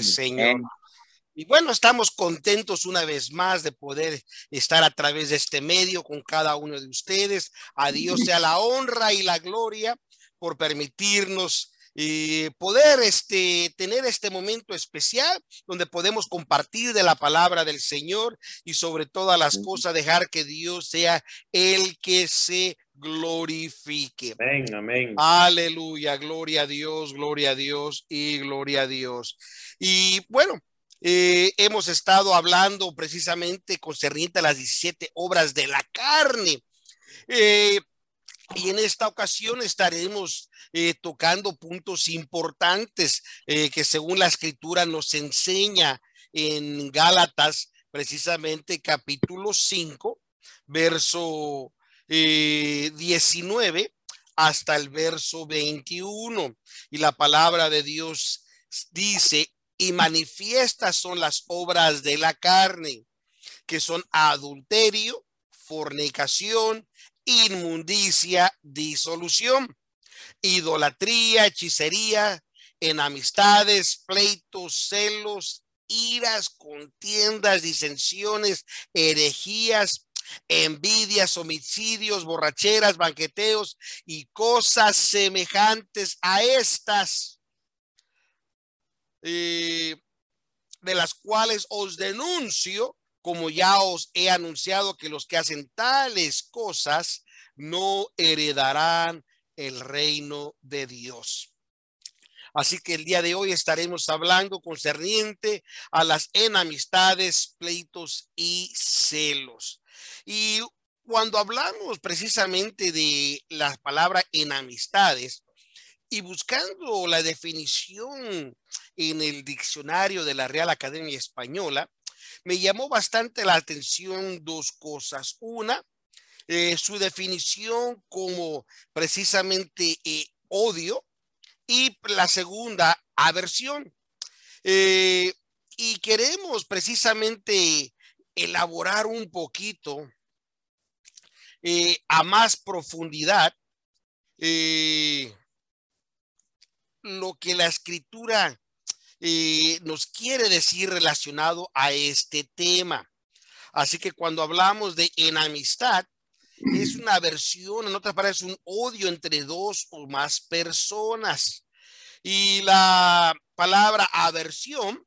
Señor. Y bueno, estamos contentos una vez más de poder estar a través de este medio con cada uno de ustedes. A Dios sea la honra y la gloria por permitirnos y poder este, tener este momento especial donde podemos compartir de la palabra del Señor y sobre todas las cosas dejar que Dios sea el que se glorifique. Amén, amén. Aleluya, gloria a Dios, gloria a Dios y gloria a Dios. Y bueno, eh, hemos estado hablando precisamente concerniente a las 17 obras de la carne. Eh, y en esta ocasión estaremos eh, tocando puntos importantes que según la escritura nos enseña en Gálatas, precisamente capítulo 5, verso 19 eh, hasta el verso 21. Y la palabra de Dios dice, y manifiestas son las obras de la carne, que son adulterio, fornicación, inmundicia, disolución, idolatría, hechicería, enamistades, pleitos, celos, iras, contiendas, disensiones, herejías, envidias, homicidios, borracheras, banqueteos y cosas semejantes a estas, eh, de las cuales os denuncio como ya os he anunciado que los que hacen tales cosas no heredarán el reino de Dios. Así que el día de hoy estaremos hablando concerniente a las enamistades, pleitos y celos. Y cuando hablamos precisamente de la palabra enamistades y buscando la definición en el diccionario de la Real Academia Española, me llamó bastante la atención dos cosas. Una, eh, su definición como precisamente eh, odio y la segunda, aversión. Eh, y queremos precisamente elaborar un poquito a más profundidad lo que la escritura eh, nos quiere decir relacionado a este tema. Así que cuando hablamos de enamistad, es una aversión, en otras palabras, un odio entre dos o más personas. Y la palabra aversión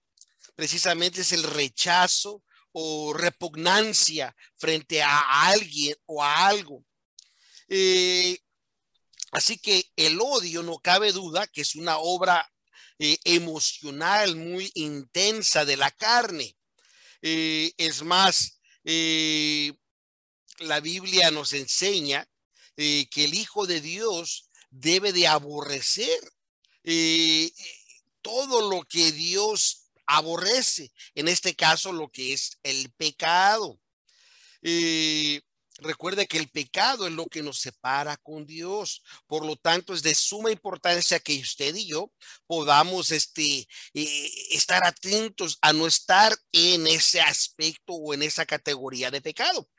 precisamente es el rechazo o repugnancia frente a alguien o a algo. Eh, así que el odio, no cabe duda que es una obra eh, emocional muy intensa de la carne. Eh, es más, la Biblia nos enseña que el Hijo de Dios debe de aborrecer todo lo que Dios aborrece, en este caso lo que es el pecado. Recuerde que el pecado es lo que nos separa con Dios. Por lo tanto, es de suma importancia que usted y yo podamos este, eh, estar atentos a no estar en ese aspecto o en esa categoría de pecado.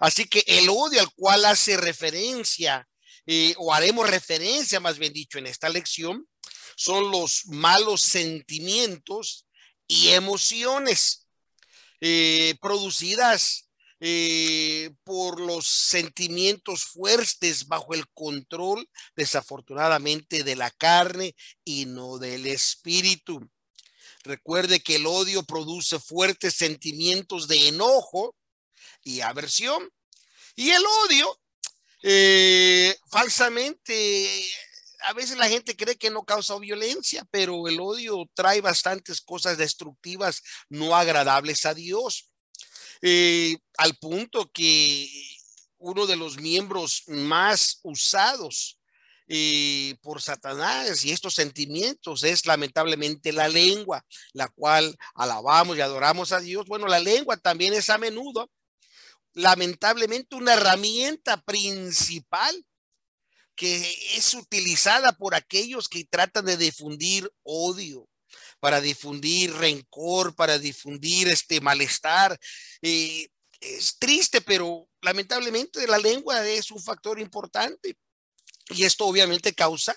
Así que el odio al cual hace referencia, eh, o haremos referencia, más bien dicho, en esta lección, son los malos sentimientos y emociones eh, producidas eh, por los sentimientos fuertes bajo el control, desafortunadamente, de la carne y no del espíritu. Recuerde que el odio produce fuertes sentimientos de enojo y aversión. Y el odio, eh, falsamente, a veces la gente cree que no causa violencia, pero el odio trae bastantes cosas destructivas, no agradables a Dios. Eh, al punto que uno de los miembros más usados eh, por Satanás y estos sentimientos es lamentablemente la lengua, la cual alabamos y adoramos a Dios. Bueno, la lengua también es a menudo, lamentablemente, una herramienta principal que es utilizada por aquellos que tratan de difundir odio, para difundir rencor, para difundir este malestar. Eh, es triste, pero lamentablemente la lengua es un factor importante y esto obviamente causa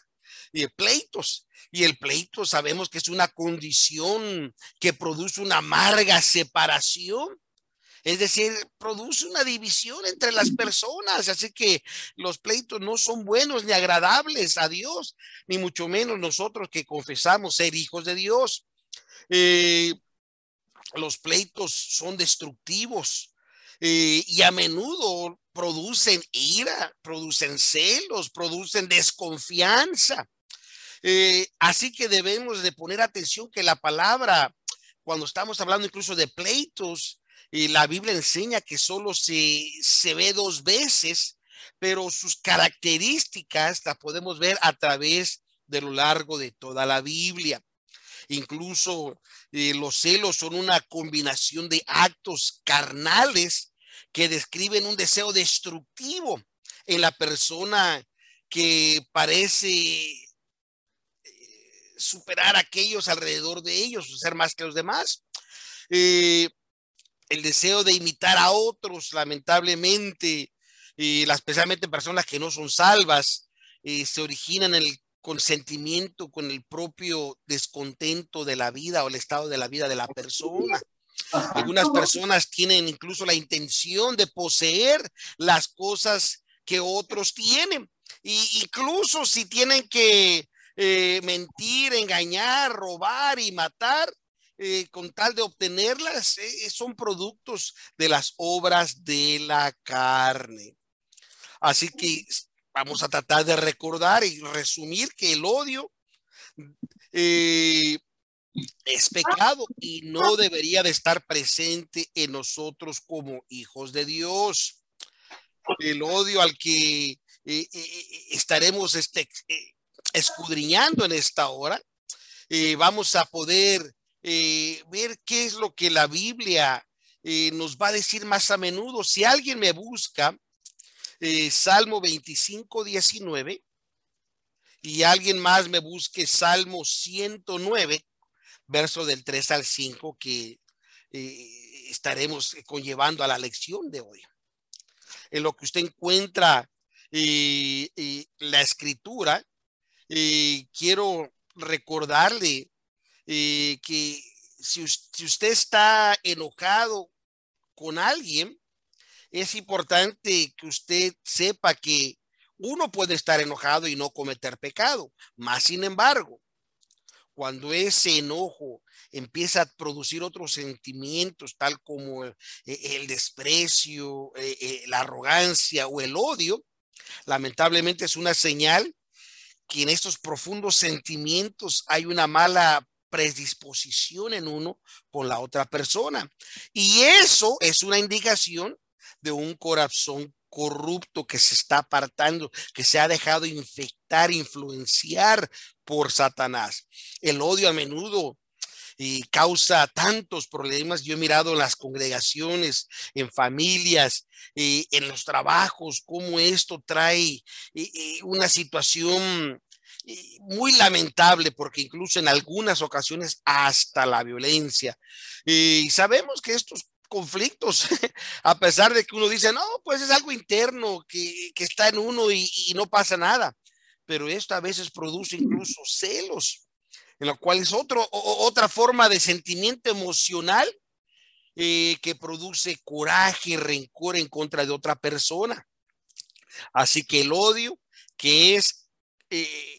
y pleitos. Y el pleito sabemos que es una condición que produce una amarga separación. Es decir, produce una división entre las personas. Así que los pleitos no son buenos ni agradables a Dios, ni mucho menos nosotros que confesamos ser hijos de Dios. Eh, los pleitos son destructivos eh, y a menudo producen ira, producen celos, producen desconfianza. Eh, así que debemos de poner atención que la palabra, cuando estamos hablando incluso de pleitos, y la Biblia enseña que solo se, se ve dos veces, pero sus características las podemos ver a través de lo largo de toda la Biblia. Incluso eh, los celos son una combinación de actos carnales que describen un deseo destructivo en la persona que parece eh, superar a aquellos alrededor de ellos, ser más que los demás. Eh, el deseo de imitar a otros, lamentablemente, y especialmente personas que no son salvas, se originan en el consentimiento con el propio descontento de la vida o el estado de la vida de la persona. Algunas personas tienen incluso la intención de poseer las cosas que otros tienen. Y incluso si tienen que eh, mentir, engañar, robar y matar, eh, con tal de obtenerlas, eh, son productos de las obras de la carne. Así que vamos a tratar de recordar y resumir que el odio eh, es pecado y no debería de estar presente en nosotros como hijos de Dios. El odio al que estaremos este, escudriñando en esta hora, vamos a poder ver qué es lo que la Biblia nos va a decir más a menudo. Si alguien me busca, eh, Salmo 25, 19, y alguien más me busque Salmo 109, verso del 3 al 5, que eh, estaremos conllevando a la lección de hoy. En lo que usted encuentra eh, la escritura, quiero recordarle que si, usted está enojado con alguien, es importante que usted sepa que uno puede estar enojado y no cometer pecado. Más sin embargo, cuando ese enojo empieza a producir otros sentimientos, tal como el, desprecio, eh, eh, la arrogancia o el odio, lamentablemente es una señal que en estos profundos sentimientos hay una mala predisposición en uno con la otra persona. Y eso es una indicación de un corazón corrupto que se está apartando, que se ha dejado infectar, influenciar por Satanás. El odio a menudo y causa tantos problemas. Yo he mirado en las congregaciones, en familias, y en los trabajos, cómo esto trae una situación muy lamentable porque incluso en algunas ocasiones hasta la violencia. Y sabemos que estos conflictos, a pesar de que uno dice, no, pues es algo interno que, está en uno y, no pasa nada. Pero esto a veces produce incluso celos, en lo cual es otro, otra forma de sentimiento emocional eh, que produce coraje, rencor en contra de otra persona. Así que el odio, que es, eh, es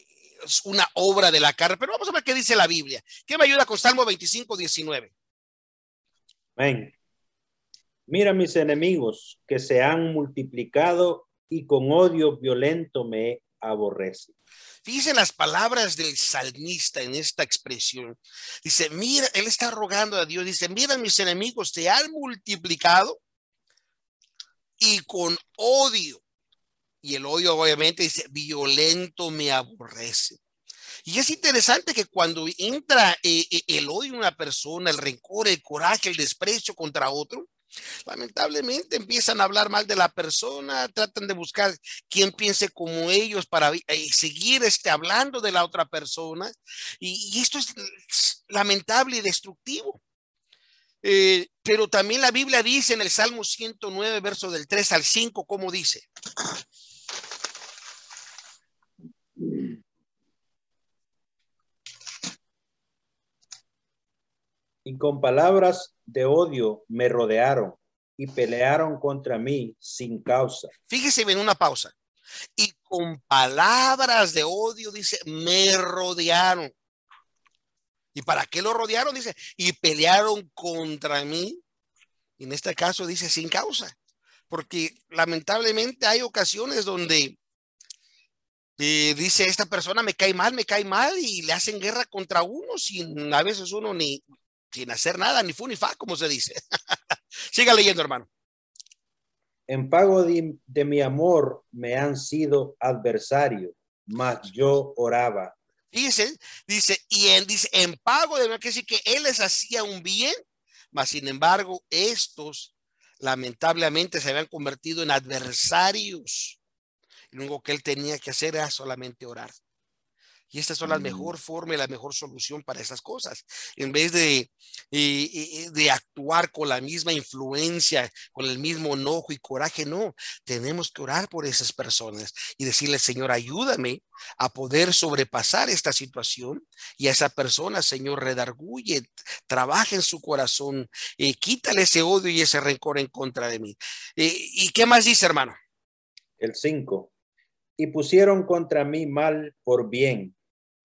una obra de la carne. Pero vamos a ver qué dice la Biblia. ¿Qué me ayuda con Salmo 25, 19? Amén. Mira mis enemigos que se han multiplicado y con odio violento me aborrecen. Fíjense las palabras del salmista en esta expresión. Dice, mira, él está rogando a Dios, dice, mira mis enemigos se han multiplicado y con odio. Y el odio obviamente dice, violento me aborrece. Y es interesante que cuando entra eh, eh, el odio en una persona, el rencor, el coraje, el desprecio contra otro, Lamentablemente empiezan a hablar mal de la persona, tratan de buscar quien piense como ellos para eh, seguir este, hablando de la otra persona. Y, esto es lamentable y destructivo. Eh, pero también la Biblia dice en el Salmo 109, verso del 3 al 5, ¿cómo dice? Y con palabras de odio me rodearon y pelearon contra mí sin causa. Fíjese bien una pausa. Y con palabras de odio, dice, me rodearon. ¿Y para qué lo rodearon? Dice, y pelearon contra mí. Y en este caso dice sin causa. Porque lamentablemente hay ocasiones donde eh, dice esta persona me cae mal, me cae mal y le hacen guerra contra uno sin a veces uno ni sin hacer nada, ni fu ni fa, como se dice. Siga leyendo, hermano. En pago de, de, mi amor me han sido adversarios, mas yo oraba. Dice, dice, y en, dice, en pago de, que decir que él les hacía un bien, mas sin embargo, estos lamentablemente se habían convertido en adversarios. Y lo único que él tenía que hacer era solamente orar. Y estas son las mm. mejor forma y la mejor solución para esas cosas. En vez de, de actuar con la misma influencia, con el mismo enojo y coraje, no, tenemos que orar por esas personas y decirle, Señor, ayúdame a poder sobrepasar esta situación y a esa persona, Señor, redarguye, trabaja en su corazón, eh, quítale ese odio y ese rencor en contra de mí. Eh, ¿Y qué más dice, hermano? El 5. Y pusieron contra mí mal por bien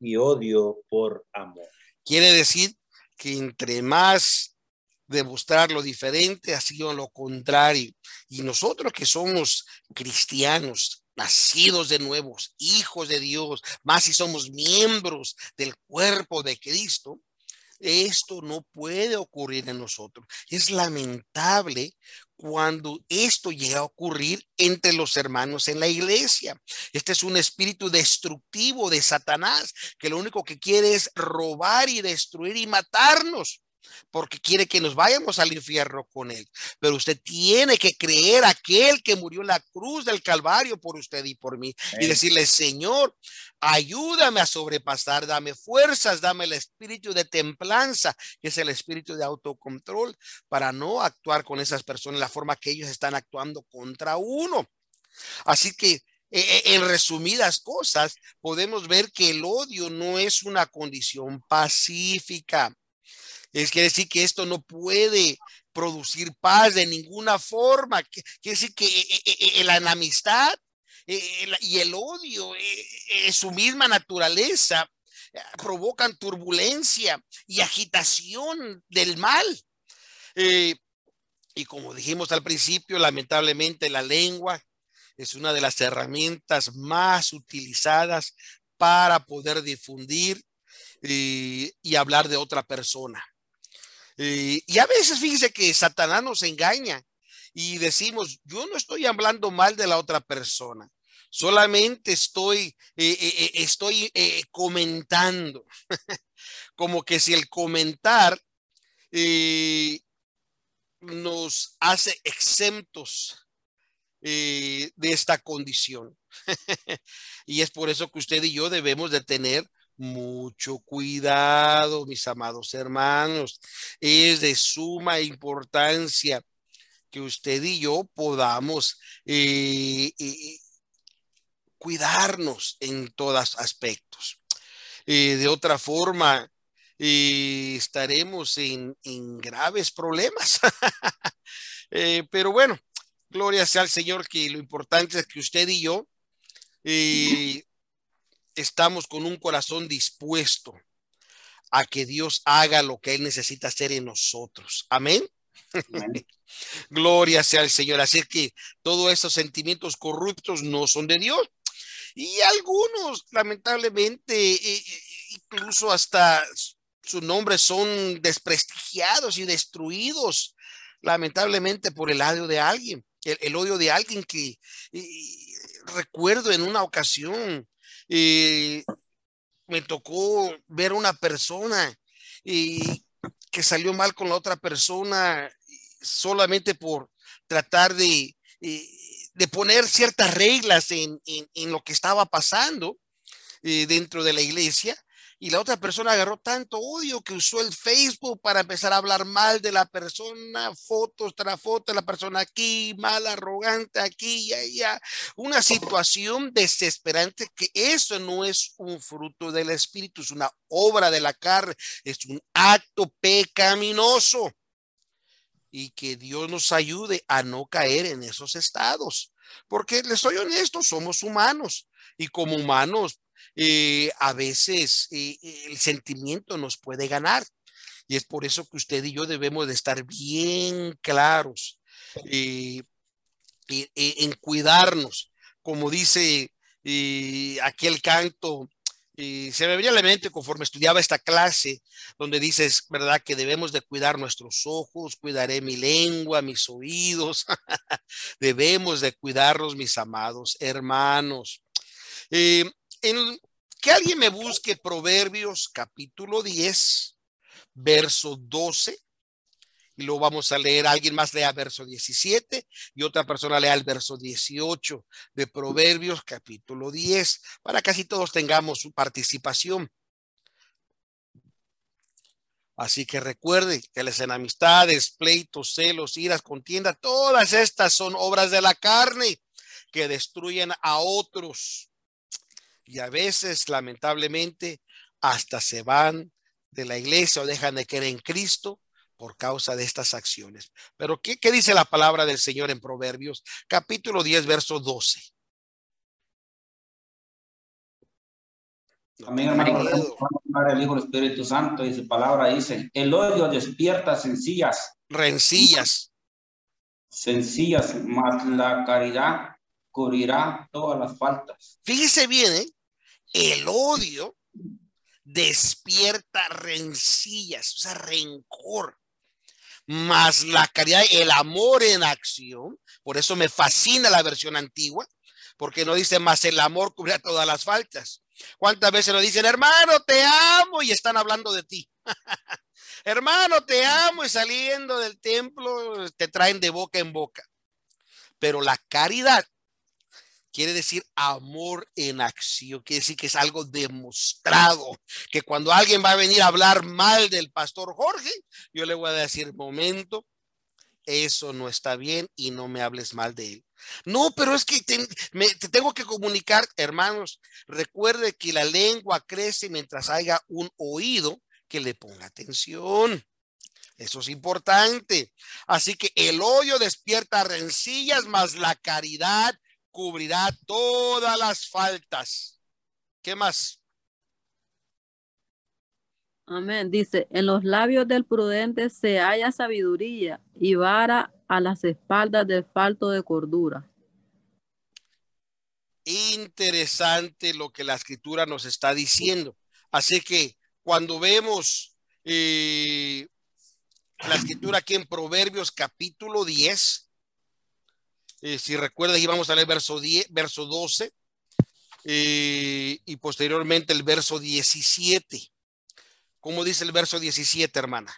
y odio por amor. Quiere decir que entre más demostrar lo diferente ha sido lo contrario. Y nosotros que somos cristianos, nacidos de nuevos, hijos de Dios, más si somos miembros del cuerpo de Cristo, esto no puede ocurrir en nosotros. Es lamentable cuando esto llega a ocurrir entre los hermanos en la iglesia. Este es un espíritu destructivo de Satanás que lo único que quiere es robar y destruir y matarnos porque quiere que nos vayamos al infierno con él. Pero usted tiene que creer aquel que murió en la cruz del Calvario por usted y por mí y decirle, Señor, ayúdame a sobrepasar, dame fuerzas, dame el espíritu de templanza, que es el espíritu de autocontrol, para no actuar con esas personas la forma que ellos están actuando contra uno. Así que e, e, en resumidas cosas, podemos ver que el odio no es una condición pacífica. Es quiere decir que esto no puede producir paz de ninguna forma. Quiere decir que eh, eh, eh, la enemistad y el odio, en su misma naturaleza, provocan turbulencia y agitación del mal. y como dijimos al principio, lamentablemente la lengua es una de las herramientas más utilizadas para poder difundir y hablar de otra persona. Eh, y a veces fíjese que Satanás nos engaña y decimos, yo no estoy hablando mal de la otra persona, solamente estoy, eh, eh, estoy comentando, como que si el comentar nos hace exentos de esta condición. y es por eso que usted y yo debemos de tener mucho cuidado, mis amados hermanos. Es de suma importancia que usted y yo podamos eh, eh, cuidarnos en todos aspectos. Eh, de otra forma, estaremos en, graves problemas. pero bueno, gloria sea al Señor que lo importante es que usted y yo estamos con un corazón dispuesto a que Dios haga lo que Él necesita hacer en nosotros. Amén. Gloria sea al Señor. Así que todos esos sentimientos corruptos no son de Dios. Y algunos, lamentablemente, e, e, incluso hasta sus nombres son desprestigiados y destruidos, lamentablemente, por el odio de alguien. El, odio de alguien que recuerdo en una ocasión y me tocó ver una persona y que salió mal con la otra persona solamente por tratar de, de poner ciertas reglas en, en, lo que estaba pasando eh, dentro de la iglesia y la otra persona agarró tanto odio que usó el Facebook para empezar a hablar mal de la persona, fotos tras fotos, la persona aquí, mal, arrogante, aquí y allá. Una situación desesperante que eso no es un fruto del espíritu, es una obra de la carne, es un acto pecaminoso. Y que Dios nos ayude a no caer en esos estados. Porque les soy honesto, somos humanos y como humanos eh, a veces eh, el sentimiento nos puede ganar. Y es por eso que usted y yo debemos de estar bien claros eh, en cuidarnos. Como dice aquel canto, se me venía a la mente conforme estudiaba esta clase, donde dices, ¿verdad? Que debemos de cuidar nuestros ojos, cuidaré mi lengua, mis oídos, debemos de cuidarnos, mis amados hermanos. En, que alguien me busque Proverbios capítulo 10, verso 12, y lo vamos a leer. Alguien más lea verso 17 y otra persona lea el verso 18 de Proverbios capítulo 10, para que todos tengamos su participación. Así que recuerde que las enemistades, pleitos, celos, iras, contienda, todas estas son obras de la carne que destruyen a otros y a veces, lamentablemente, hasta se van de la iglesia o dejan de creer en Cristo por causa de estas acciones. Pero ¿qué, qué dice la palabra del Señor en Proverbios capítulo 10, verso 12? También, hermano, el Hijo del Espíritu Santo y su palabra dice, el odio despierta sencillas. Rencillas. Sencillas, más la caridad cubrirá todas las faltas. Fíjese bien, ¿eh? El odio despierta rencillas, o sea, rencor. Más la caridad, el amor en acción. Por eso me fascina la versión antigua, porque no dice más el amor cubrirá todas las faltas. ¿Cuántas veces nos dicen, hermano, te amo y están hablando de ti? hermano, te amo y saliendo del templo te traen de boca en boca. Pero la caridad quiere decir amor en acción, quiere decir que es algo demostrado, que cuando alguien va a venir a hablar mal del pastor Jorge, yo le voy a decir, momento, eso no está bien y no me hables mal de él. No, pero es que te, te tengo que comunicar, hermanos, recuerde que la lengua crece mientras haya un oído que le ponga atención. Eso es importante. Así que el hoyo despierta rencillas, más la caridad cubrirá todas las faltas. ¿Qué más? Amén. Dice, en los labios del prudente se halla sabiduría y vara a las espaldas del falto de cordura. Interesante lo que la escritura nos está diciendo. Así que cuando vemos eh, la escritura aquí en Proverbios capítulo 10, eh, si recuerdas, íbamos a leer verso, 10, verso 12 eh, y posteriormente el verso 17. ¿Cómo dice el verso 17, hermana?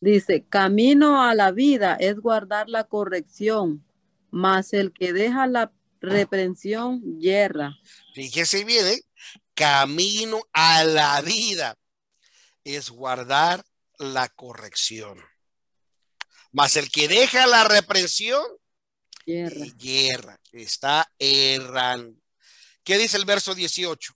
Dice, camino a la vida es guardar la corrección, mas el que deja la reprensión yerra. Fíjese bien, ¿eh? camino a la vida es guardar la corrección. Mas el que deja la reprensión Guerra. Guerra. Está errando. ¿Qué dice el verso 18?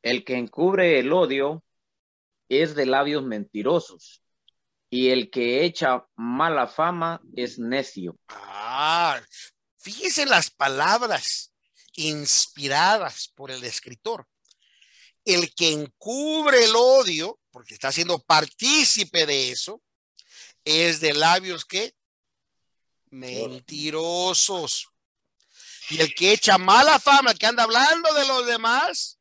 El que encubre el odio es de labios mentirosos y el que echa mala fama es necio. Ah, fíjese las palabras inspiradas por el escritor el que encubre el odio, porque está siendo partícipe de eso, es de labios que mentirosos. Y el que echa mala fama, el que anda hablando de los demás,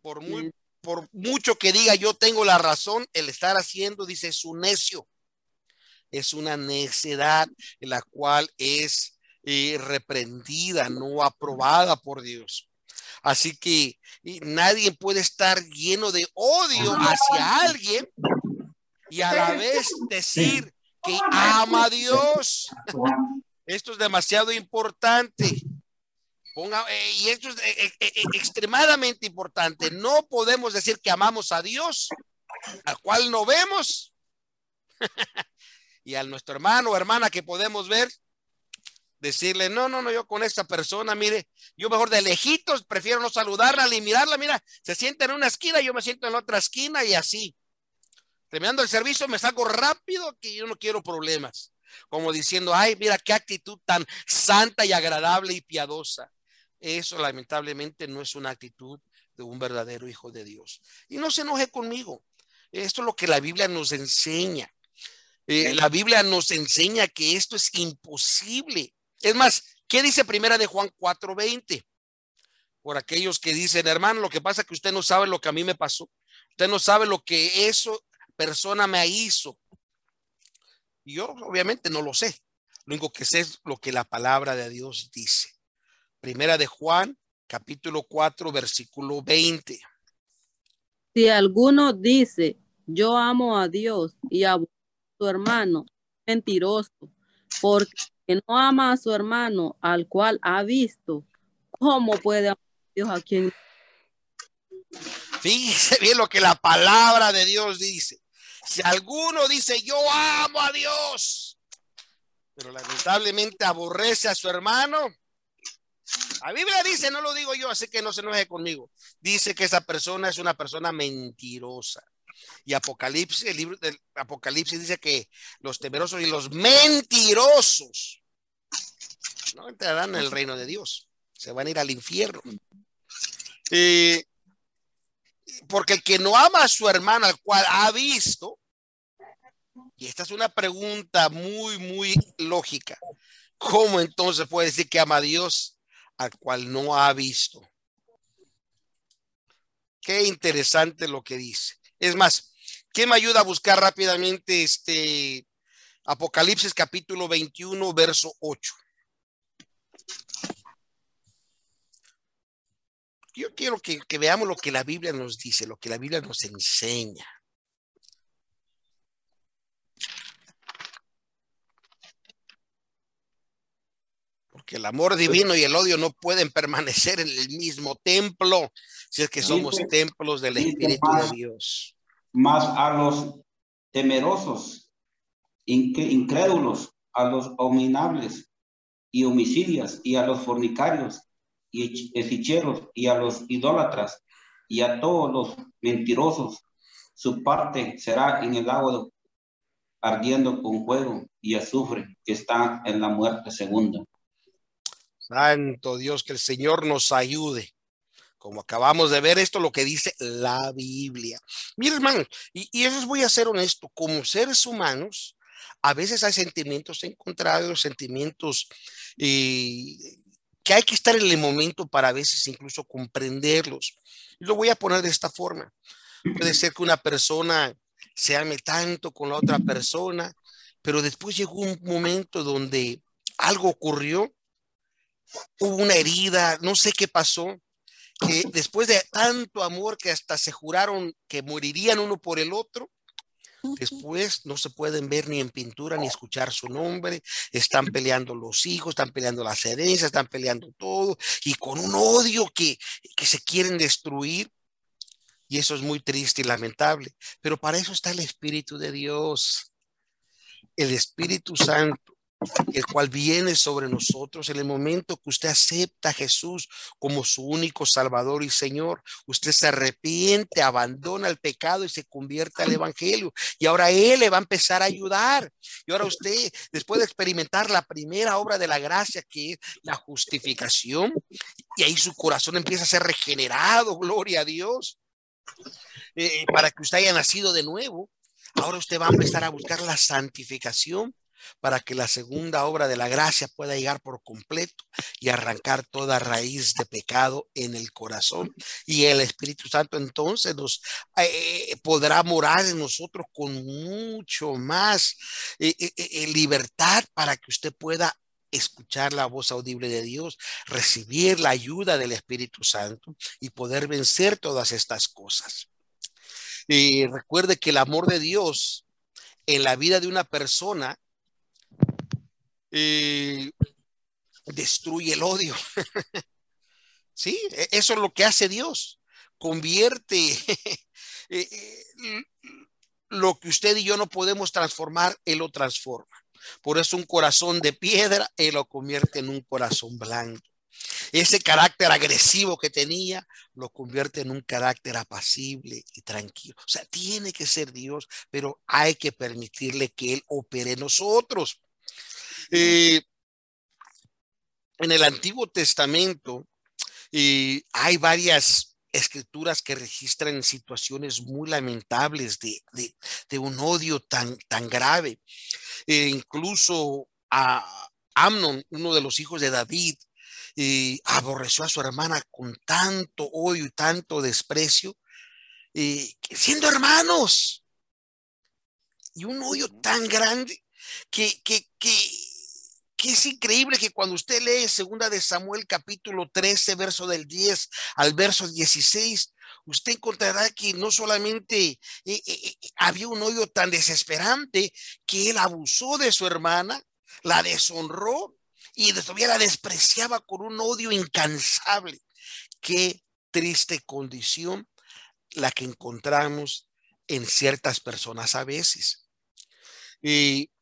por, muy, por mucho que diga yo tengo la razón, el estar haciendo, dice, es un necio. Es una necedad la cual es eh, reprendida, no aprobada por Dios. Así que nadie puede estar lleno de odio hacia alguien y a la vez decir que ama a Dios. Esto es demasiado importante. Ponga, eh, y esto es eh, eh, extremadamente importante. No podemos decir que amamos a Dios, al cual no vemos, y a nuestro hermano o hermana que podemos ver, decirle, no, no, no, yo con esta persona, mire, yo mejor de lejitos prefiero no saludarla ni mirarla, mira, se siente en una esquina, yo me siento en otra esquina y así. Terminando el servicio me salgo rápido que yo no quiero problemas. Como diciendo, ay, mira qué actitud tan santa y agradable y piadosa. Eso lamentablemente no es una actitud de un verdadero hijo de Dios. Y no se enoje conmigo. Esto es lo que la Biblia nos enseña. Eh, la Biblia nos enseña que esto es imposible. Es más, ¿qué dice primera de Juan 4:20? Por aquellos que dicen, hermano, lo que pasa es que usted no sabe lo que a mí me pasó. Usted no sabe lo que eso persona me hizo. Yo obviamente no lo sé. Lo único que sé es lo que la palabra de Dios dice. Primera de Juan, capítulo 4, versículo 20. Si alguno dice, yo amo a Dios y a su hermano, mentiroso, porque no ama a su hermano al cual ha visto, ¿cómo puede amar a Dios a quien? Fíjese bien lo que la palabra de Dios dice. Si alguno dice, yo amo a Dios, pero lamentablemente aborrece a su hermano, la Biblia dice, no lo digo yo, así que no se enoje conmigo. Dice que esa persona es una persona mentirosa. Y Apocalipsis, el libro del Apocalipsis dice que los temerosos y los mentirosos no entrarán en el reino de Dios. Se van a ir al infierno. porque el que no ama a su hermano, al cual ha visto, y esta es una pregunta muy, muy lógica, ¿cómo entonces puede decir que ama a Dios al cual no ha visto? Qué interesante lo que dice. Es más, ¿quién me ayuda a buscar rápidamente este Apocalipsis capítulo 21, verso 8? Yo quiero que, que, veamos lo que la Biblia nos dice, lo que la Biblia nos enseña. Porque el amor divino y el odio no pueden permanecer en el mismo templo si es que somos templos del Espíritu de Dios. Más a los temerosos, incrédulos, a los abominables y homicidios y a los fornicarios y hechiceros y a los idólatras y a todos los mentirosos. Su parte será en el agua ardiendo con fuego y azufre que está en la muerte segunda. Santo Dios, que el Señor nos ayude. Como acabamos de ver esto, lo que dice la Biblia. Mira, hermano, y, y eso voy a ser honesto, como seres humanos, a veces hay sentimientos encontrados, sentimientos eh, que hay que estar en el momento para a veces incluso comprenderlos. Lo voy a poner de esta forma. Puede ser que una persona se ame tanto con la otra persona, pero después llegó un momento donde algo ocurrió, hubo una herida, no sé qué pasó, que después de tanto amor que hasta se juraron que morirían uno por el otro, Después no se pueden ver ni en pintura ni escuchar su nombre. Están peleando los hijos, están peleando las herencias, están peleando todo y con un odio que, que se quieren destruir. Y eso es muy triste y lamentable. Pero para eso está el Espíritu de Dios. El Espíritu Santo el cual viene sobre nosotros en el momento que usted acepta a Jesús como su único Salvador y Señor. Usted se arrepiente, abandona el pecado y se convierte al Evangelio. Y ahora Él le va a empezar a ayudar. Y ahora usted, después de experimentar la primera obra de la gracia, que es la justificación, y ahí su corazón empieza a ser regenerado, gloria a Dios, eh, para que usted haya nacido de nuevo. Ahora usted va a empezar a buscar la santificación para que la segunda obra de la gracia pueda llegar por completo y arrancar toda raíz de pecado en el corazón. Y el Espíritu Santo entonces nos eh, podrá morar en nosotros con mucho más eh, eh, libertad para que usted pueda escuchar la voz audible de Dios, recibir la ayuda del Espíritu Santo y poder vencer todas estas cosas. Y recuerde que el amor de Dios en la vida de una persona eh, destruye el odio. sí, e-, eso es lo que hace Dios. Convierte eh, eh, lo que usted y yo no podemos transformar, Él lo transforma. Por eso un corazón de piedra, Él lo convierte en un corazón blanco. Ese carácter agresivo que tenía lo convierte en un carácter apacible y tranquilo. O sea, tiene que ser Dios, pero hay que permitirle que Él opere en nosotros. Eh, en el Antiguo Testamento eh, hay varias escrituras que registran situaciones muy lamentables de, un odio tan, tan grave. Eh, incluso a Amnon, uno de los hijos de David, aborreció a su hermana con tanto odio y tanto desprecio, siendo hermanos. Y un odio tan grande que, que, que, que, es increíble que cuando usted lee segunda de Samuel capítulo 13, verso del 10 al verso 16, usted encontrará que no solamente eh, eh, eh, había un odio tan desesperante que él abusó de su hermana, la deshonró y todavía la despreciaba con un odio incansable. Qué triste condición la que encontramos en ciertas personas a veces. Y,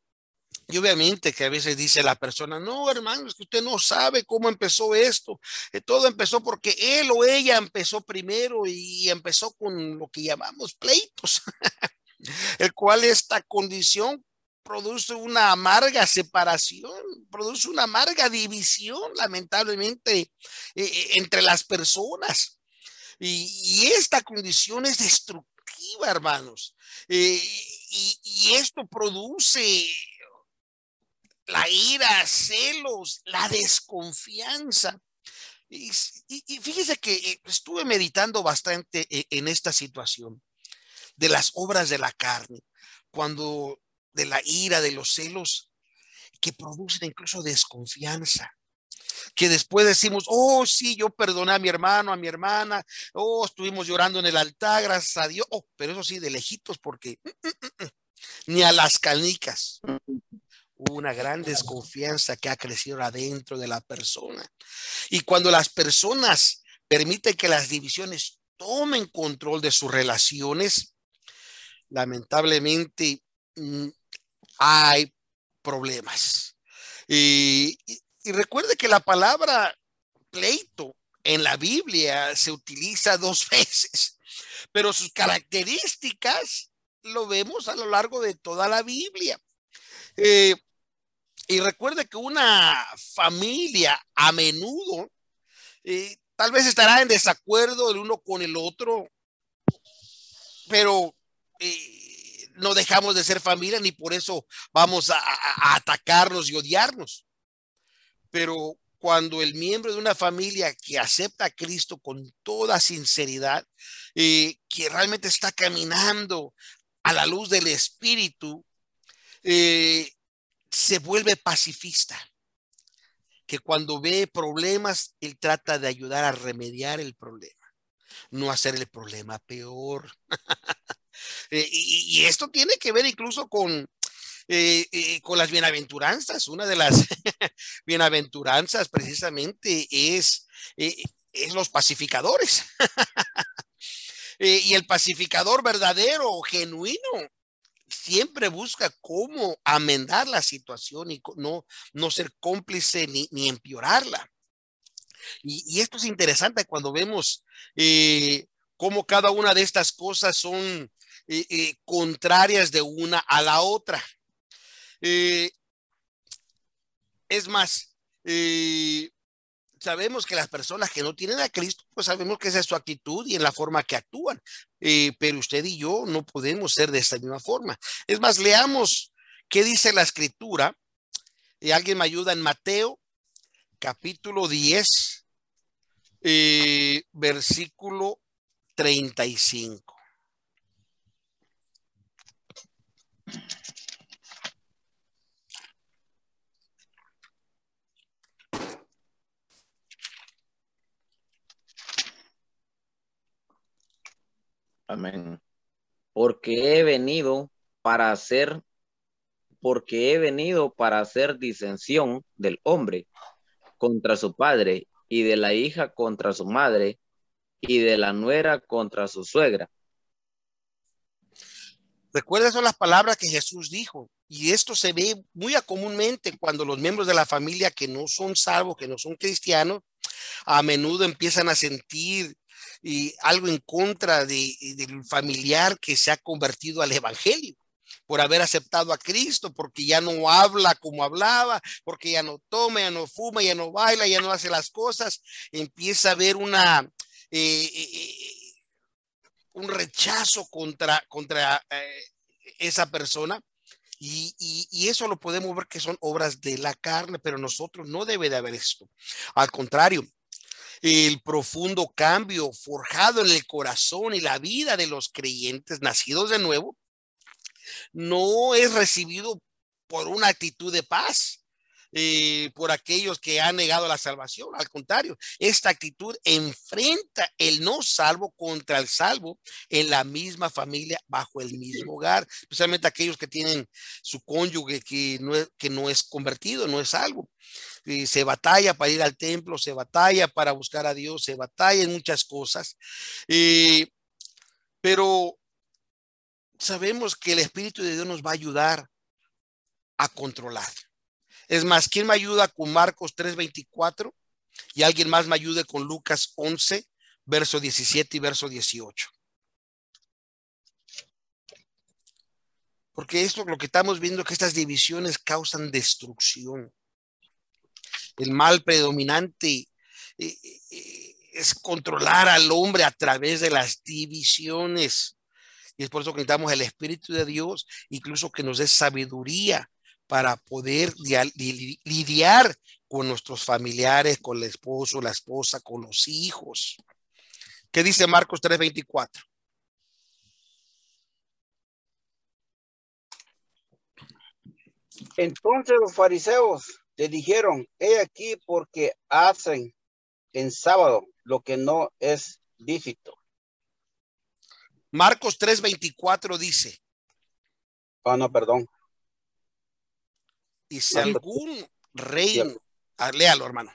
obviamente que a veces dice la persona, no, hermano, es que usted no sabe cómo empezó esto. Eh, todo empezó porque él o ella empezó primero y empezó con lo que llamamos pleitos, el cual esta condición produce una amarga separación, produce una amarga división, lamentablemente, eh, eh, entre las personas. Y, esta condición es destructiva, hermanos. Y, esto produce la ira, celos, la desconfianza. Y, fíjese que estuve meditando bastante en esta situación de las obras de la carne. Cuando de la ira, de los celos, que producen incluso desconfianza. Que después decimos, oh, sí, yo perdoné a mi hermano, a mi hermana, oh, estuvimos llorando en el altar, gracias a Dios, oh, pero eso sí, de lejitos, porque mm, mm, mm, ni a las canicas. Una gran desconfianza que ha crecido adentro de la persona. Y cuando las personas permiten que las divisiones tomen control de sus relaciones, lamentablemente hay problemas. Y, recuerde que la palabra pleito en la Biblia se utiliza dos veces, pero sus características lo vemos a lo largo de toda la Biblia. Eh, y recuerde que una familia a menudo eh, tal vez estará en desacuerdo el uno con el otro, pero eh, no dejamos de ser familia ni por eso vamos a, atacarnos y odiarnos. Pero cuando el miembro de una familia que acepta a Cristo con toda sinceridad, eh, que realmente está caminando a la luz del Espíritu, eh, se vuelve pacifista. Que cuando ve problemas, él trata de ayudar a remediar el problema, no hacer el problema peor. Eh, y, esto tiene que ver incluso con, eh, eh, con las bienaventuranzas. Una de las bienaventuranzas precisamente es, es los pacificadores. y el pacificador verdadero, genuino, siempre busca cómo amendar la situación y no, no ser cómplice ni, ni empeorarla. Y, esto es interesante cuando vemos cómo cada una de estas cosas son contrarias de una a la otra. Eh, es más, eh, sabemos que las personas que no tienen a Cristo, pues sabemos que esa es su actitud y en la forma que actúan, eh, pero usted y yo no podemos ser de esta misma forma. Es más, leamos qué dice la escritura. Y alguien me ayuda en Mateo, capítulo 10, versículo 35. Amén. Porque he venido para hacer porque he venido para hacer disensión del hombre contra su padre y de la hija contra su madre y de la nuera contra su suegra. Recuerda son las palabras que Jesús dijo. Y esto se ve muy comúnmente cuando los miembros de la familia que no son salvos, que no son cristianos, a menudo empiezan a sentir y algo en contra de, del familiar que se ha convertido al evangelio por haber aceptado a Cristo, porque ya no habla como hablaba, porque ya no toma, ya no fuma, ya no baila, ya no hace las cosas, empieza a haber una eh, eh, eh, un rechazo contra, contra esa persona. Y, y, eso lo podemos ver que son obras de la carne, pero nosotros no debe de haber esto. Al contrario, el profundo cambio forjado en el corazón y la vida de los creyentes nacidos de nuevo no es recibido por una actitud de paz, eh, por aquellos que han negado la salvación. Al contrario, esta actitud enfrenta el no salvo contra el salvo en la misma familia, bajo el mismo hogar, especialmente aquellos que tienen su cónyuge que no es, que no es convertido, no es salvo. Y se batalla para ir al templo, se batalla para buscar a Dios, se batalla en muchas cosas. Eh, pero sabemos que el Espíritu de Dios nos va a ayudar a controlar. Es más, ¿quién me ayuda con Marcos 3:24? Y alguien más me ayude con Lucas 11, verso 17 y verso 18. Porque esto lo que estamos viendo que estas divisiones causan destrucción. El mal predominante eh, eh, es controlar al hombre a través de las divisiones. Y es por eso que necesitamos el Espíritu de Dios, incluso que nos dé sabiduría para poder lidiar con nuestros familiares, con el esposo, la esposa, con los hijos. ¿Qué dice Marcos 3:24? Entonces los fariseos le dijeron, he aquí porque hacen en sábado lo que no es lícito. Marcos 3:24 dice. Ah, no, perdón. Y si algún reino, ah, léalo, hermano.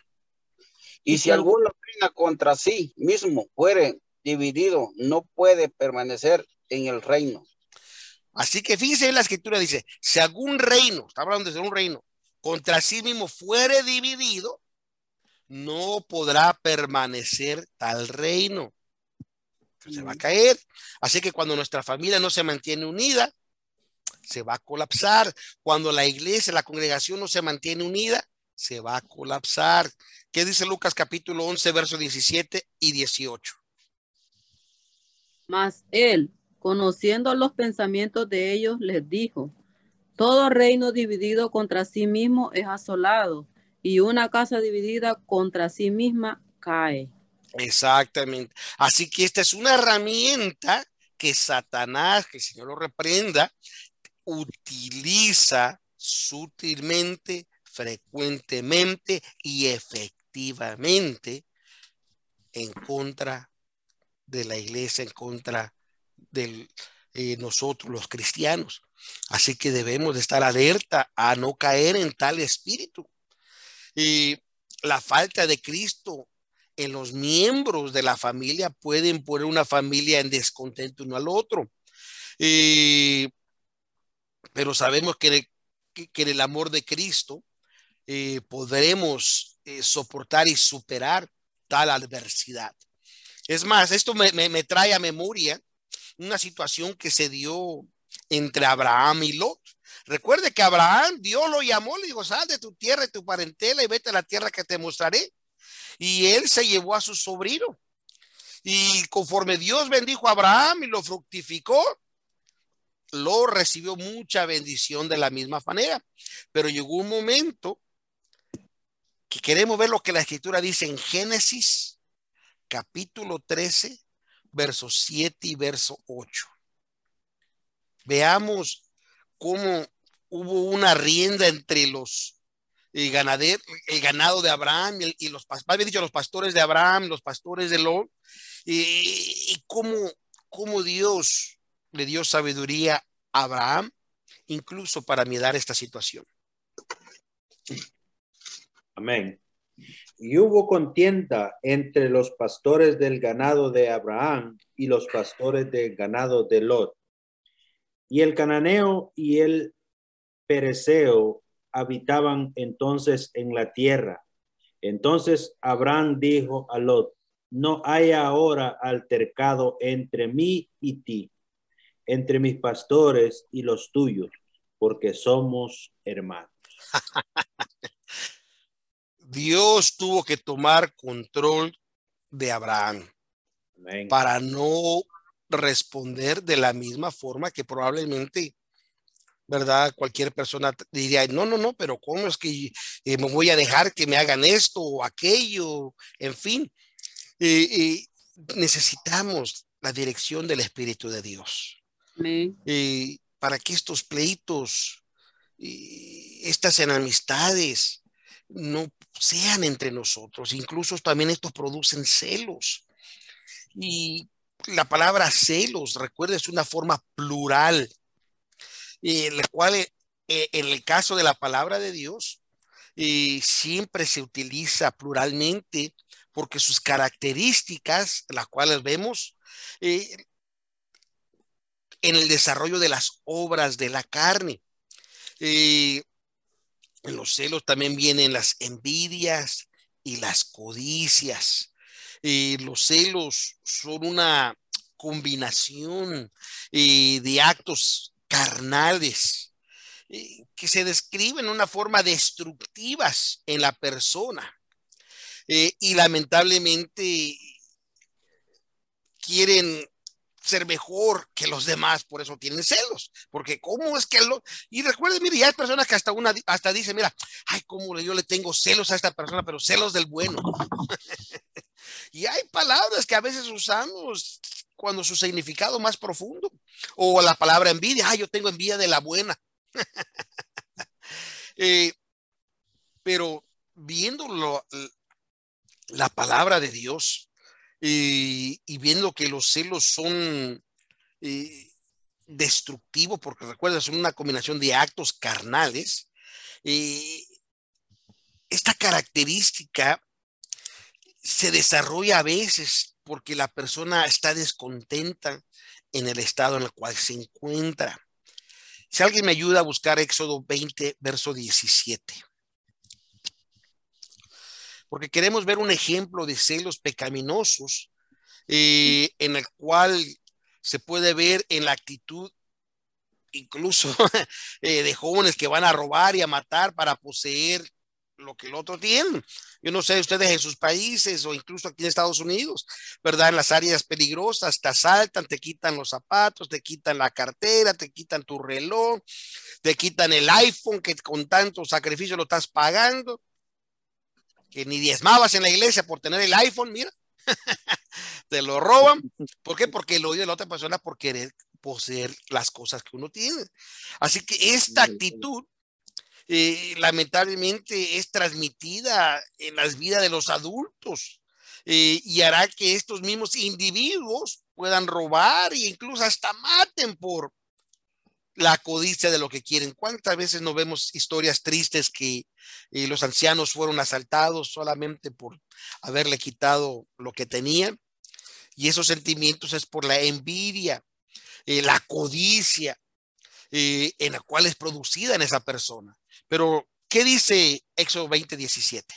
Y si alguno reina contra sí mismo fuere dividido, no puede permanecer en el reino. Así que fíjese en la escritura, dice, si algún reino, está hablando de un reino, contra sí mismo fuere dividido, no podrá permanecer tal reino. Se va a caer. Así que cuando nuestra familia no se mantiene unida, se va a colapsar. Cuando la iglesia, la congregación no se mantiene unida, se va a colapsar. ¿Qué dice Lucas capítulo 11, verso 17 y 18? Mas él, conociendo los pensamientos de ellos, les dijo, todo reino dividido contra sí mismo es asolado, y una casa dividida contra sí misma cae. Exactamente. Así que esta es una herramienta que Satanás, que el Señor lo reprenda, utiliza sutilmente, frecuentemente y efectivamente en contra de la iglesia, en contra de eh, nosotros los cristianos. Así que debemos de estar alerta a no caer en tal espíritu. Y la falta de Cristo en los miembros de la familia pueden poner una familia en descontento uno al otro. Y pero sabemos que, en el amor de Cristo eh, podremos eh, soportar y superar tal adversidad. Es más, esto me, trae a memoria una situación que se dio entre Abraham y Lot. Recuerde que Abraham, Dios lo llamó, le dijo, sal de tu tierra y tu parentela y vete a la tierra que te mostraré. Y él se llevó a su sobrino. Y conforme Dios bendijo a Abraham y lo fructificó, lo recibió mucha bendición de la misma manera. Pero llegó un momento que queremos ver lo que la escritura dice en Génesis capítulo 13, verso 7 y verso 8. Veamos cómo hubo una rienda entre los eh, ganaderos, el ganado de Abraham y, los, bien dicho, los pastores de Abraham, los pastores de Lot, y, y cómo, cómo Dios le dio sabiduría Abraham incluso para mirar esta situación. Amén. Y hubo contienda entre los pastores del ganado de Abraham y los pastores del ganado de Lot. Y el cananeo y el pereceo habitaban entonces en la tierra. Entonces Abraham dijo a Lot, no hay ahora altercado entre mí y ti, entre mis pastores y los tuyos, porque somos hermanos. Dios tuvo que tomar control de Abraham para no responder de la misma forma que probablemente, ¿verdad? Cualquier persona diría, no, no, no, pero ¿cómo es que eh, me voy a dejar que me hagan esto o aquello? En fin, eh, necesitamos la dirección del Espíritu de Dios. Y para que estos pleitos, estas enemistades, no sean entre nosotros. Incluso también estos producen celos. Y la palabra celos, recuerda, es una forma plural, en la cual eh, en el caso de la palabra de Dios eh, siempre se utiliza pluralmente porque sus características, las cuales vemos eh, en el desarrollo de las obras de la carne. En los celos también vienen las envidias y las codicias. Y los celos son una combinación eh, de actos carnales eh, que se describen en una forma destructivas en la persona. Eh, y lamentablemente quieren ser mejor que los demás, por eso tienen celos, porque cómo es que lo y recuerden, mire, ya hay personas que hasta una hasta dice, mira, ay, cómo yo le tengo celos a esta persona, pero celos del bueno. y hay palabras que a veces usamos cuando su significado más profundo o la palabra envidia, ay, yo tengo envidia de la buena. Eh, pero viendo la palabra de Dios, y viendo que los celos son eh, destructivos, porque recuerda, son una combinación de actos carnales, eh, esta característica se desarrolla a veces porque la persona está descontenta en el estado en el cual se encuentra. Si alguien me ayuda a buscar Éxodo 20, verso 17 porque queremos ver un ejemplo de celos pecaminosos eh, en el cual se puede ver en la actitud incluso eh, de jóvenes que van a robar y a matar para poseer lo que el otro tiene. Yo no sé, ustedes en sus países o incluso aquí en Estados Unidos, ¿verdad? En las áreas peligrosas te asaltan, te quitan los zapatos, te quitan la cartera, te quitan tu reloj, te quitan el iPhone que con tanto sacrificio lo estás pagando que ni diezmabas en la iglesia por tener el iPhone, mira, te lo roban. ¿Por qué? Porque lo odio de la otra persona por querer poseer las cosas que uno tiene. Así que esta actitud eh, lamentablemente es transmitida en las vidas de los adultos eh, y hará que estos mismos individuos puedan robar e incluso hasta maten por, la codicia de lo que quieren. ¿Cuántas veces no vemos historias tristes que eh, los ancianos fueron asaltados solamente por haberle quitado lo que tenían? Y esos sentimientos es por la envidia, eh, la codicia, eh, en la cual es producida en esa persona. Pero, ¿qué dice Éxodo 20, 17?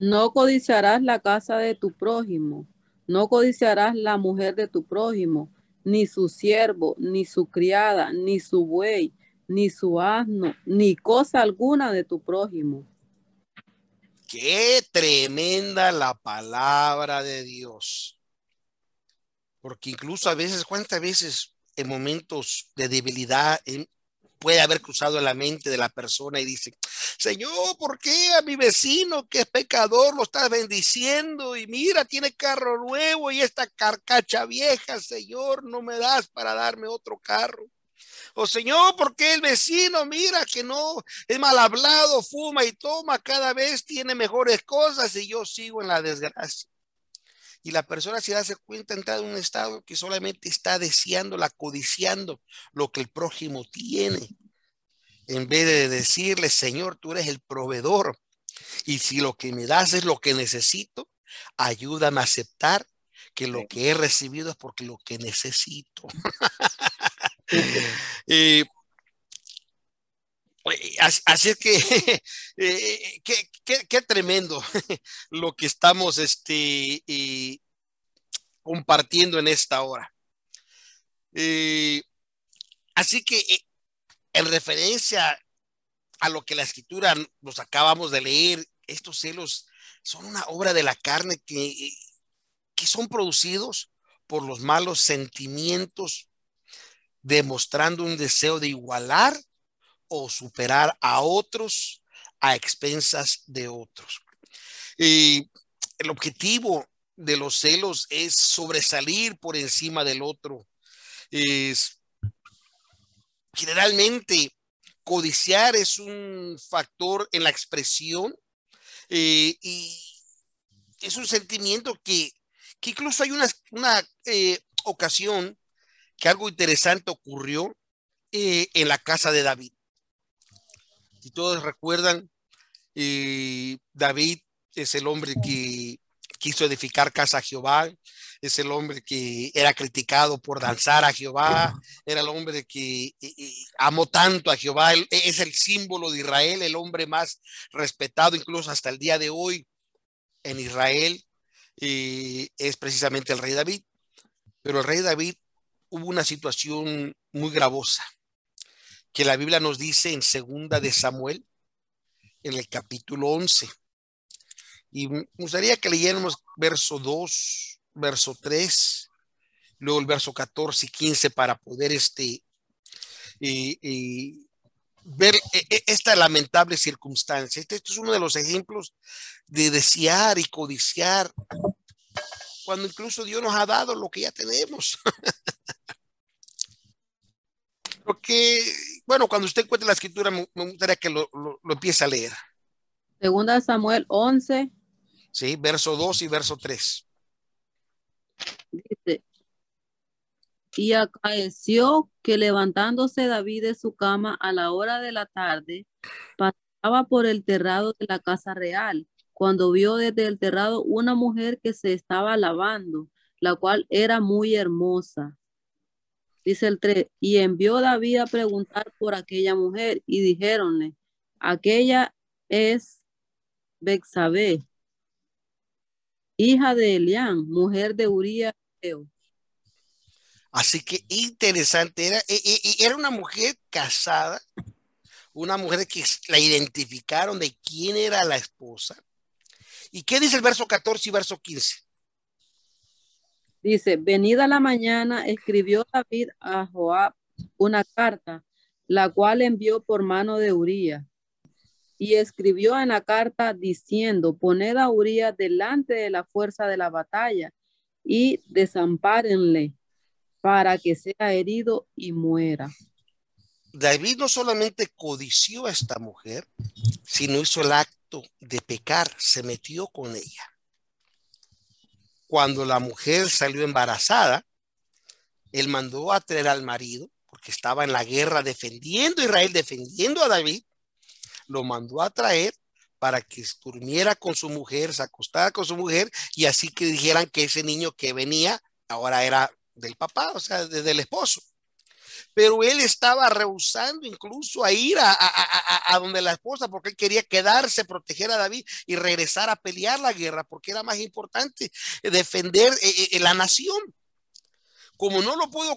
No codiciarás la casa de tu prójimo, no codiciarás la mujer de tu prójimo, ni su siervo, ni su criada, ni su buey, ni su asno, ni cosa alguna de tu prójimo. Qué tremenda la palabra de Dios. Porque incluso a veces, ¿cuántas veces en momentos de debilidad, puede haber cruzado en la mente de la persona y dice, Señor, ¿por qué a mi vecino que es pecador lo estás bendiciendo? Y mira, tiene carro nuevo y esta carcacha vieja, Señor, no me das para darme otro carro. O Señor, ¿por qué el vecino, mira que no es mal hablado, fuma y toma, cada vez tiene mejores cosas y yo sigo en la desgracia? Y la persona se da cuenta entrar en un estado que solamente está deseando, la codiciando lo que el prójimo tiene. En vez de decirle, Señor, tú eres el proveedor. Y si lo que me das es lo que necesito, ayúdame a aceptar que lo que he recibido es porque lo que necesito. Eh, así, es que, eh, qué, tremendo lo que estamos este, compartiendo en esta hora. Eh, así que en referencia a lo que la escritura nos acabamos de leer, estos celos son una obra de la carne que, que son producidos por los malos sentimientos, demostrando un deseo de igualar o superar a otros a expensas de otros. Y el objetivo de los celos es sobresalir por encima del otro. Es generalmente codiciar es un factor en la expresión eh, y es un sentimiento que, incluso hay una, una eh, ocasión que algo interesante ocurrió eh, en la casa de David. Si todos recuerdan, David es el hombre que quiso edificar casa a Jehová, es el hombre que era criticado por danzar a Jehová, era el hombre que amó tanto a Jehová, es el símbolo de Israel, el hombre más respetado incluso hasta el día de hoy en Israel, y es precisamente el rey David. Pero el rey David hubo una situación muy gravosa que la Biblia nos dice en segunda de Samuel, en el capítulo 11. Y me gustaría que leyéramos verso 2, verso 3, luego el verso 14 y 15 para poder este, ver e, e, esta lamentable circunstancia. Este, este, es uno de los ejemplos de desear y codiciar cuando incluso Dios nos ha dado lo que ya tenemos. Porque, bueno, cuando usted encuentre la escritura, me, gustaría que lo, lo, lo, empiece a leer. Segunda Samuel 11. Sí, verso 2 y verso 3. Dice, y acaeció que levantándose David de su cama a la hora de la tarde, pasaba por el terrado de la casa real, cuando vio desde el terrado una mujer que se estaba lavando, la cual era muy hermosa. Dice el 3, y envió David a preguntar por aquella mujer, y dijéronle, aquella es Bexabé, hija de Elián, mujer de Uría. Así que interesante, era, e, e, e, era una mujer casada, una mujer que la identificaron de quién era la esposa. ¿Y qué dice el verso 14 y verso 15? Dice, venida la mañana, escribió David a Joab una carta, la cual envió por mano de Uría y escribió en la carta diciendo, poned a Urias delante de la fuerza de la batalla y desampárenle para que sea herido y muera. David no solamente codició a esta mujer, sino hizo el acto de pecar, se metió con ella. Cuando la mujer salió embarazada, él mandó a traer al marido, porque estaba en la guerra defendiendo a Israel, defendiendo a David, lo mandó a traer para que durmiera con su mujer, se acostara con su mujer y así que dijeran que ese niño que venía ahora era del papá, o sea, del esposo. Pero él estaba rehusando incluso a ir a, a, donde la esposa porque él quería quedarse, proteger a David y regresar a pelear la guerra porque era más importante defender eh, eh, la nación. Como no lo puedo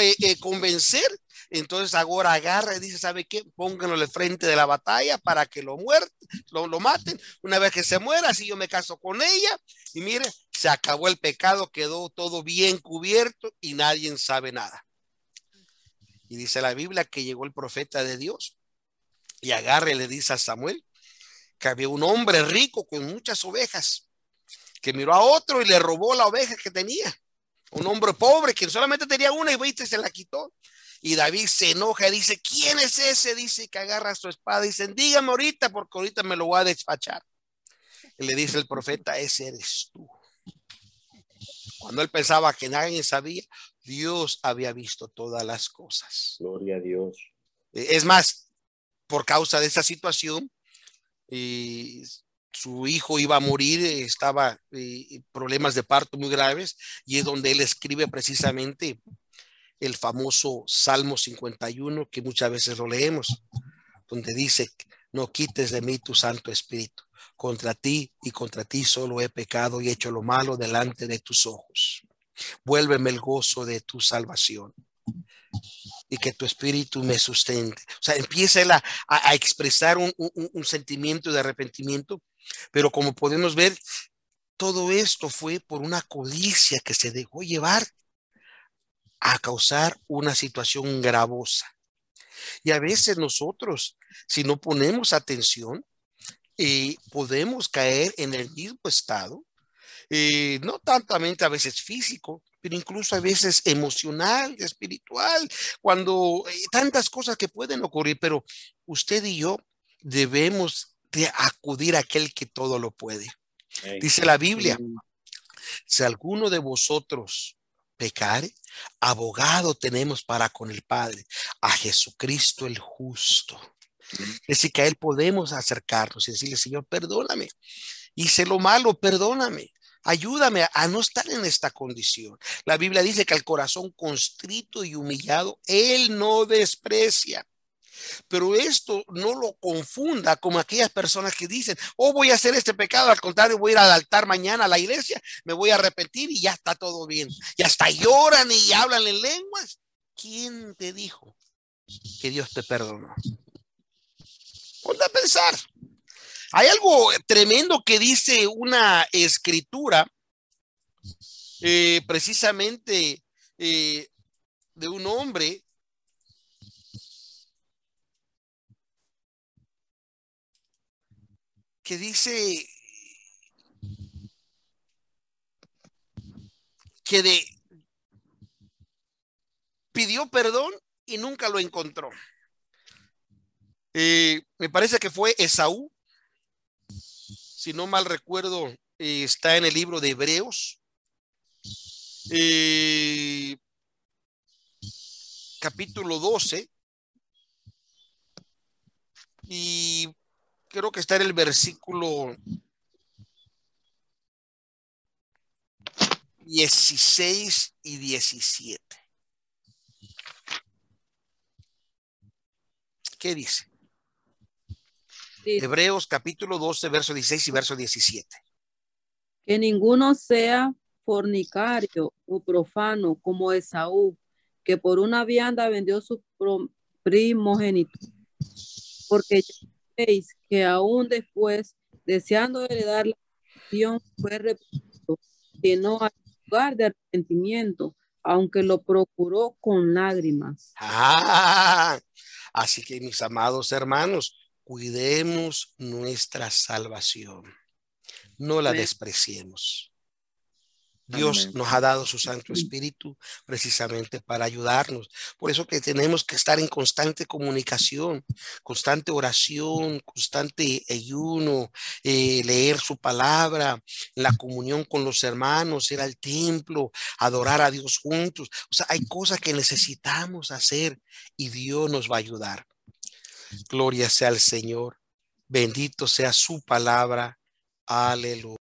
eh, convencer, entonces ahora agarra y dice, ¿sabe qué? Pónganlo al frente de la batalla para que lo muerten, lo, lo maten. Una vez que se muera, si yo me caso con ella, y mire, se acabó el pecado, quedó todo bien cubierto y nadie sabe nada. Y dice la Biblia que llegó el profeta de Dios y agarre le dice a Samuel que había un hombre rico con muchas ovejas que miró a otro y le robó la oveja que tenía. Un hombre pobre que solamente tenía una y viste se la quitó. Y David se enoja y dice, ¿quién es ese? Dice que agarra su espada y dice, dígame ahorita porque ahorita me lo voy a despachar. Y le dice el profeta, ese eres tú. Cuando él pensaba que nadie sabía, Dios había visto todas las cosas. Gloria a Dios. Eh, Es más, por causa de esa situación, eh, su hijo iba a morir, eh, estaba eh, problemas de parto muy graves, y es donde él escribe precisamente el famoso Salmo 51, que muchas veces lo leemos, donde dice, no quites de mí tu Santo Espíritu. Contra ti y contra ti solo he pecado y hecho lo malo delante de tus ojos. Vuélveme el gozo de tu salvación y que tu espíritu me sustente. O sea, empieza a, a- a expresar un, un- un sentimiento de arrepentimiento, pero como podemos ver, todo esto fue por una codicia que se dejó llevar a causar una situación gravosa. Y a veces nosotros, si no ponemos atención, eh, podemos caer en el mismo estado, eh, no tantamente a veces físico, pero incluso a veces emocional, espiritual, cuando eh, tantas cosas que pueden ocurrir, pero usted y yo debemos de acudir a aquel que todo lo puede. Dice la Biblia, si alguno de vosotros pecare, abogado tenemos para con el Padre, a Jesucristo el justo. Es decir, que a Él podemos acercarnos y decirle, Señor, perdóname. Hice lo malo, perdóname. Ayúdame a, no estar en esta condición. La Biblia dice que al corazón constrito y humillado, Él no desprecia. Pero esto no lo confunda como aquellas personas que dicen, oh, voy a hacer este pecado, al contrario, voy a ir al altar mañana a la iglesia, me voy a arrepentir y ya está todo bien. Y hasta lloran y hablan en lenguas. ¿Quién te dijo que Dios te perdonó? Ponte a pensar. Hay algo tremendo que dice una escritura, eh, precisamente eh, de un hombre que dice que de pidió perdón y nunca lo encontró. Eh, me parece que fue Esaú, si no mal recuerdo, eh, está en el libro de Hebreos, eh, capítulo 12, y creo que está en el versículo 16 y 17. ¿Qué dice? Hebreos capítulo 12, verso 16 y verso 17. que ninguno sea fornicario o profano como Esaú, que por una vianda vendió su primogenitura. Porque ya veis que aún después, deseando heredar la nación, fue arrepentido, que no hay lugar de arrepentimiento, aunque lo procuró con lágrimas. Ah, así que mis amados hermanos, cuidemos nuestra salvación. No la despreciemos. Dios Amén. nos ha dado su Santo Espíritu precisamente para ayudarnos. Por eso que tenemos que estar en constante comunicación, constante oración, constante ayuno, eh, leer su palabra, la comunión con los hermanos, ir al templo, adorar a Dios juntos. O sea, hay cosas que necesitamos hacer y Dios nos va a ayudar. Gloria sea al Señor. Bendito sea su palabra. Aleluya.